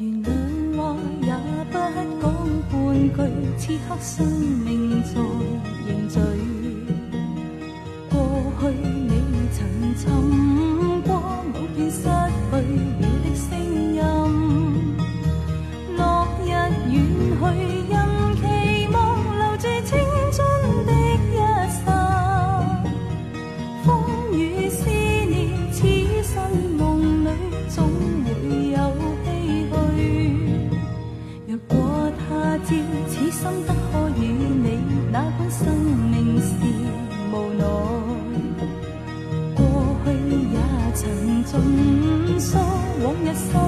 原谅话也不讲半句，此刻生命在。心得可与你哪管生命是无奈。过去也曾尽诉往日心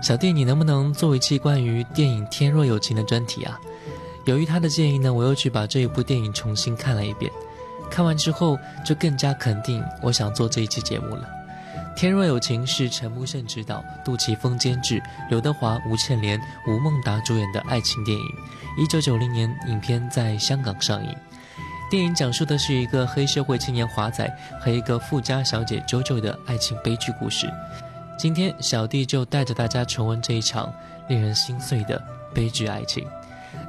小弟，你能不能做一期关于电影《天若有情》的专题啊？”由于他的建议呢，我又去把这一部电影重新看了一遍。看完之后，就更加肯定我想做这一期节目了。《天若有情》是陈木胜执导、杜琪峰监制、刘德华、吴倩莲、吴孟达主演的爱情电影。一九九零年，影片在香港上映。电影讲述的是一个黑社会青年华仔和一个富家小姐 JoJo 的爱情悲剧故事。今天，小弟就带着大家重温这一场令人心碎的悲剧爱情。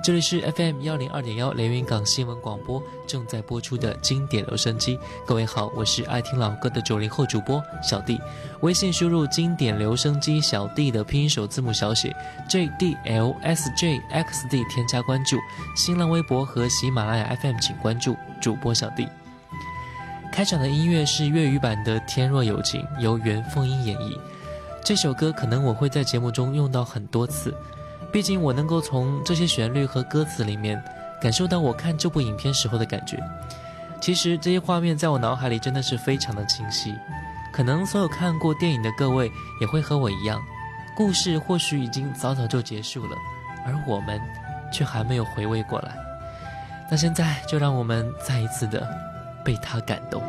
这里是 FM 幺零二点幺连云港新闻广播正在播出的经典留声机。各位好，我是爱听老歌的九零后主播小弟。微信输入“经典留声机小弟”的拼音首字母小写 J D L S J X D，添加关注。新浪微博和喜马拉雅 FM 请关注主播小弟。开场的音乐是粤语版的《天若有情》，由袁凤英演绎。这首歌可能我会在节目中用到很多次。毕竟我能够从这些旋律和歌词里面感受到我看这部影片时候的感觉。其实这些画面在我脑海里真的是非常的清晰。可能所有看过电影的各位也会和我一样，故事或许已经早早就结束了，而我们却还没有回味过来。那现在就让我们再一次的被他感动。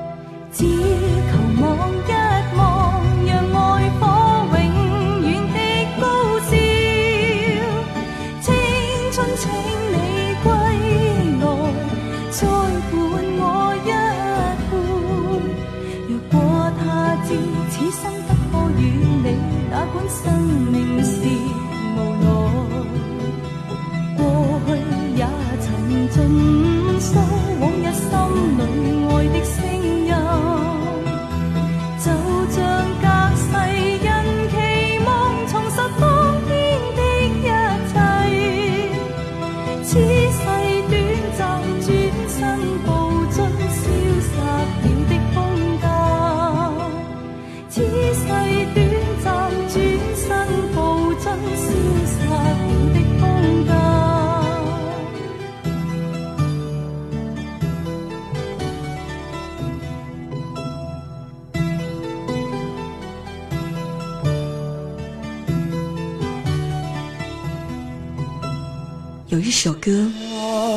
首歌，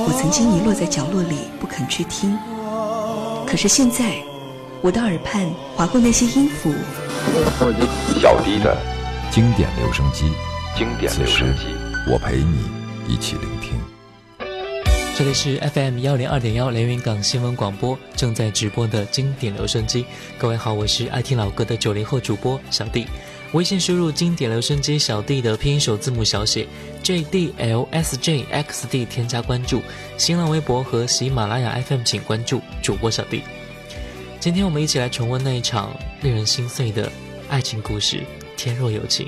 我曾经遗落在角落里不肯去听，可是现在，我的耳畔划过那些音符。小弟的经典留声机，经典留声机，我陪你一起聆听。这里是 FM 幺零二点幺连云港新闻广播正在直播的经典留声机。各位好，我是爱听老歌的九零后主播小弟。微信输入“经典留声机小弟”的拼音首字母小写 J D L S J X D，添加关注。新浪微博和喜马拉雅 FM 请关注主播小弟。今天我们一起来重温那一场令人心碎的爱情故事《天若有情》。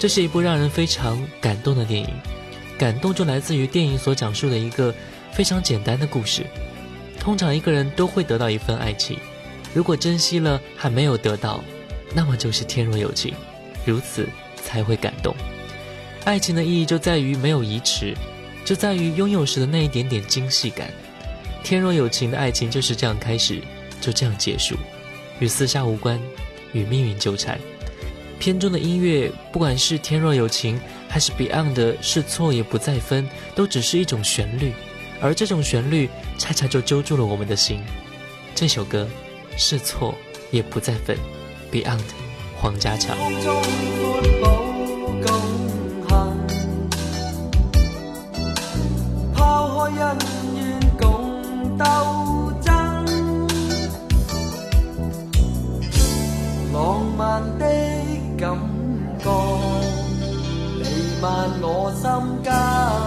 这是一部让人非常感动的电影，感动就来自于电影所讲述的一个非常简单的故事。通常一个人都会得到一份爱情，如果珍惜了还没有得到，那么就是天若有情，如此才会感动。爱情的意义就在于没有移迟，就在于拥有时的那一点点惊喜感。天若有情的爱情就是这样开始，就这样结束，与厮杀无关，与命运纠缠。片中的音乐，不管是天若有情，还是 Beyond 的是错也不再分，都只是一种旋律。而这种旋律，恰恰就揪住了我们的心。这首歌，是错也不再分，Beyond，黄家强。抛开恩怨共斗争，浪漫的感觉弥漫我心间。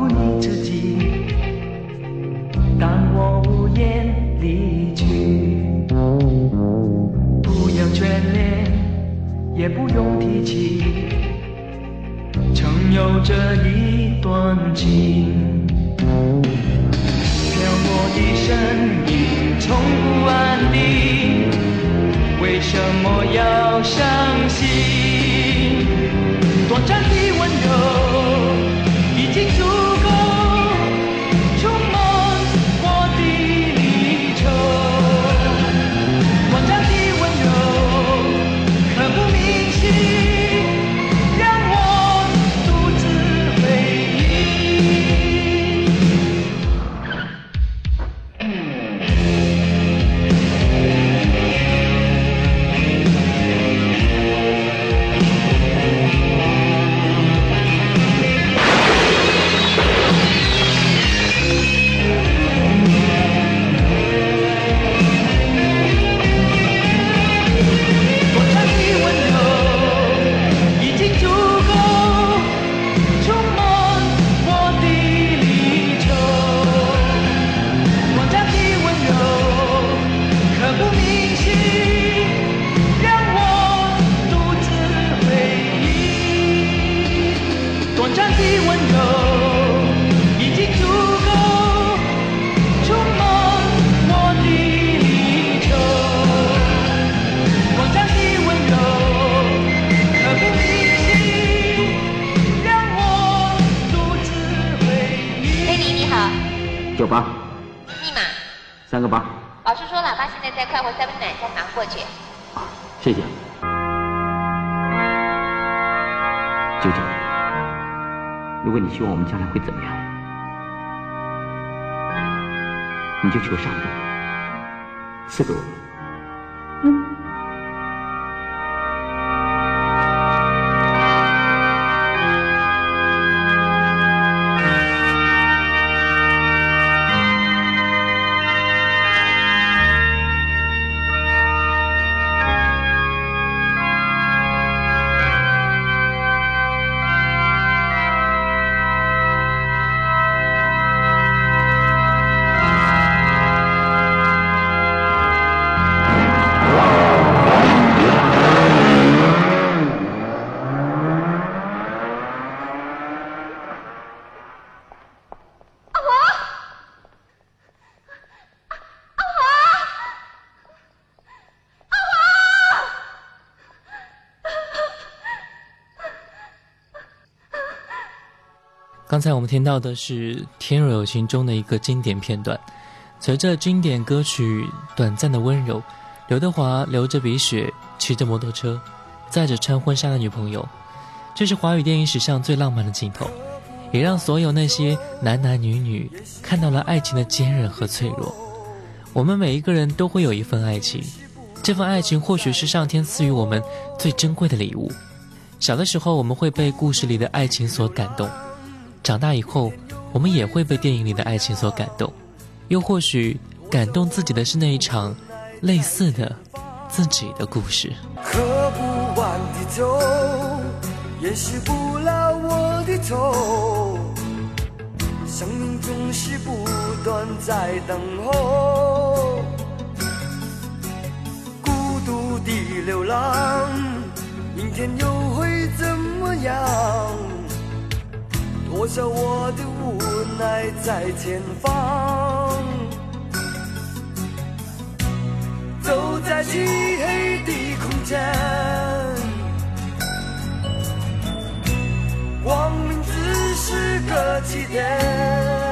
护你自己，当我无言离去，不要眷恋，也不用提起，曾有这一段情。希望我们将来会怎么样，你就求上帝赐给我们。刚才我们听到的是《天若有情》中的一个经典片段。随着经典歌曲《短暂的温柔》，刘德华流着鼻血，骑着摩托车，载着穿婚纱的女朋友，这是华语电影史上最浪漫的镜头，也让所有那些男男女女看到了爱情的坚韧和脆弱。我们每一个人都会有一份爱情，这份爱情或许是上天赐予我们最珍贵的礼物。小的时候，我们会被故事里的爱情所感动。长大以后，我们也会被电影里的爱情所感动，又或许感动自己的是那一场类似的自己的故事。喝不完的酒，也洗不了我的愁。生命总是不断在等候，孤独的流浪，明天又会怎么样？我想我的无奈在前方，走在漆黑的空间，光明只是个起点。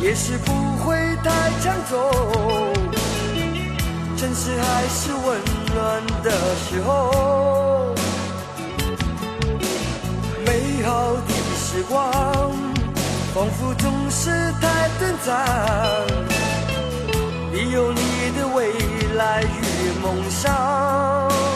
也许不会太沉重，真实还是温暖的时候。美好的时光仿佛总是太短暂，你有你的未来与梦想。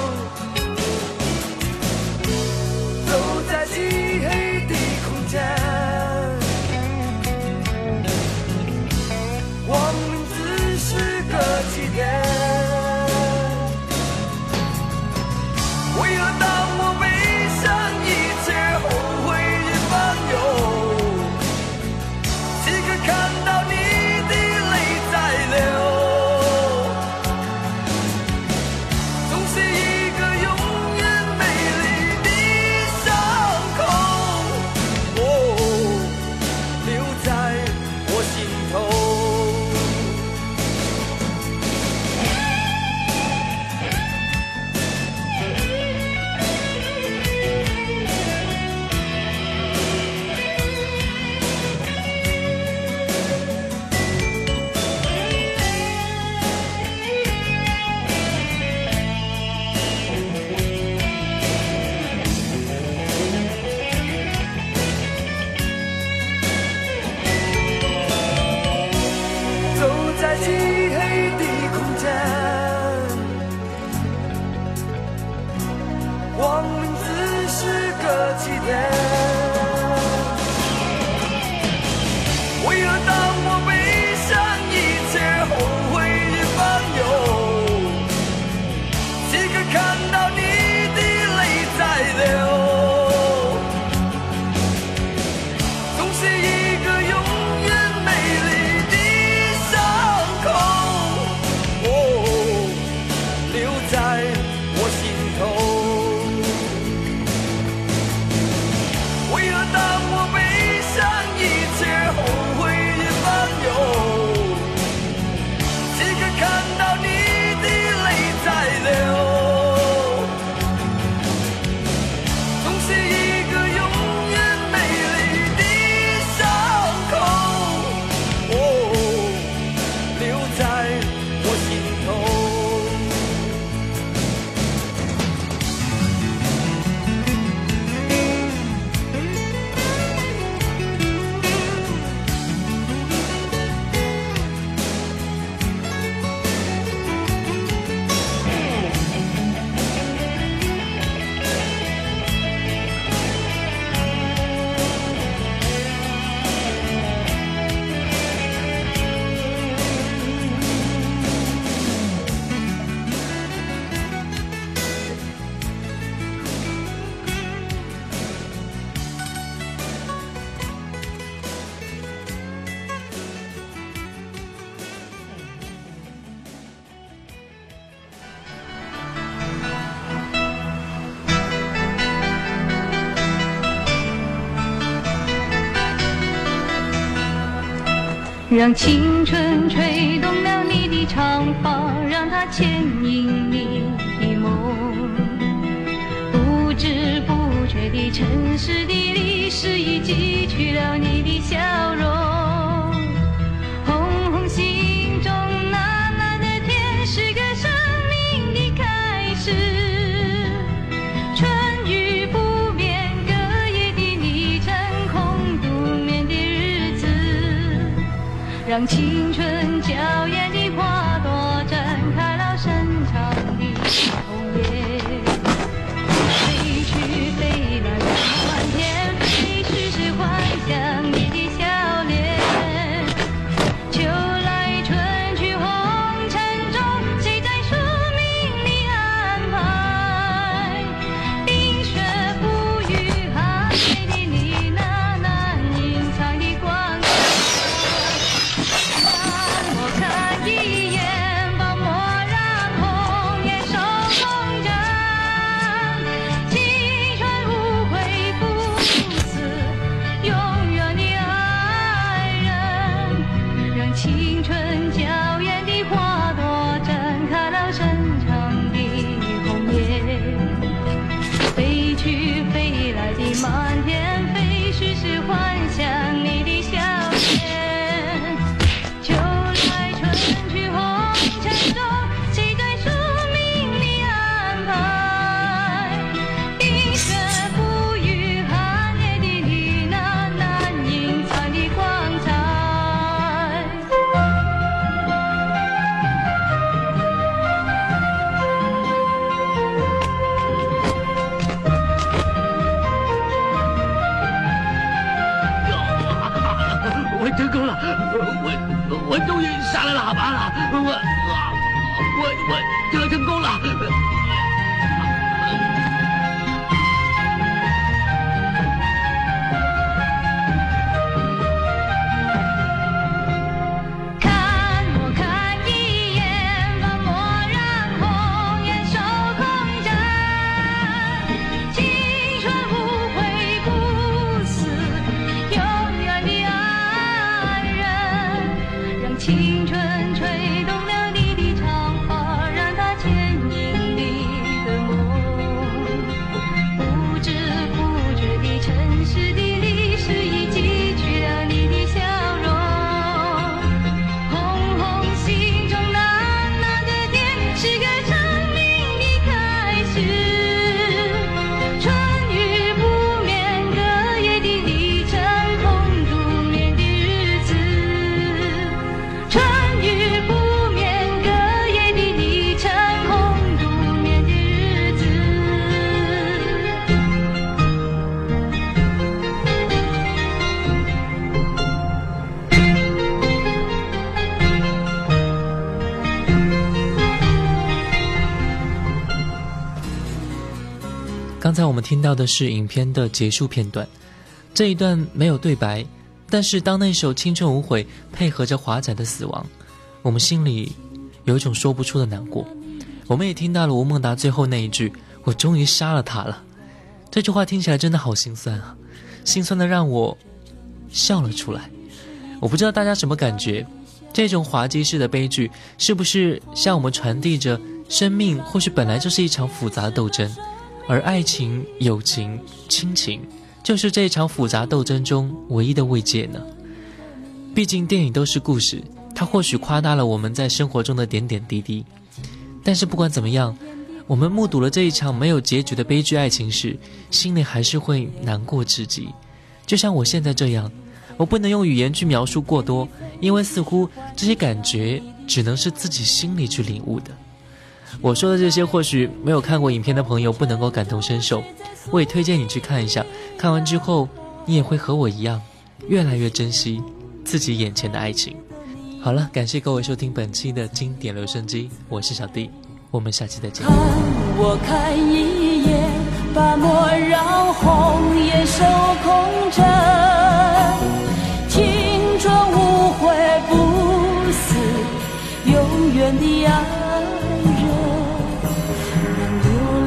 yeah. 让青春吹动了你的长发，让它牵引你的梦。不知不觉的城市的历史已记取了你的笑。让青春我们听到的是影片的结束片段，这一段没有对白，但是当那首《青春无悔》配合着华仔的死亡，我们心里有一种说不出的难过。我们也听到了吴孟达最后那一句：“我终于杀了他了。”这句话听起来真的好心酸啊，心酸的让我笑了出来。我不知道大家什么感觉，这种滑稽式的悲剧是不是向我们传递着生命或许本来就是一场复杂的斗争？而爱情、友情、亲情，就是这一场复杂斗争中唯一的慰藉呢。毕竟电影都是故事，它或许夸大了我们在生活中的点点滴滴，但是不管怎么样，我们目睹了这一场没有结局的悲剧爱情时，心里还是会难过至极。就像我现在这样，我不能用语言去描述过多，因为似乎这些感觉只能是自己心里去领悟的。我说的这些，或许没有看过影片的朋友不能够感同身受，我也推荐你去看一下。看完之后，你也会和我一样，越来越珍惜自己眼前的爱情。好了，感谢各位收听本期的经典留声机，我是小弟，我们下期再见。看我看一眼，把墨染红颜守空枕。青春无悔不死，永远的爱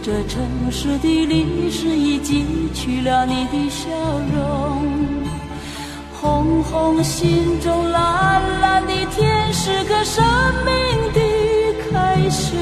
这城市的历史已记取了你的笑容。红红心中蓝蓝的天，是个生命的开始。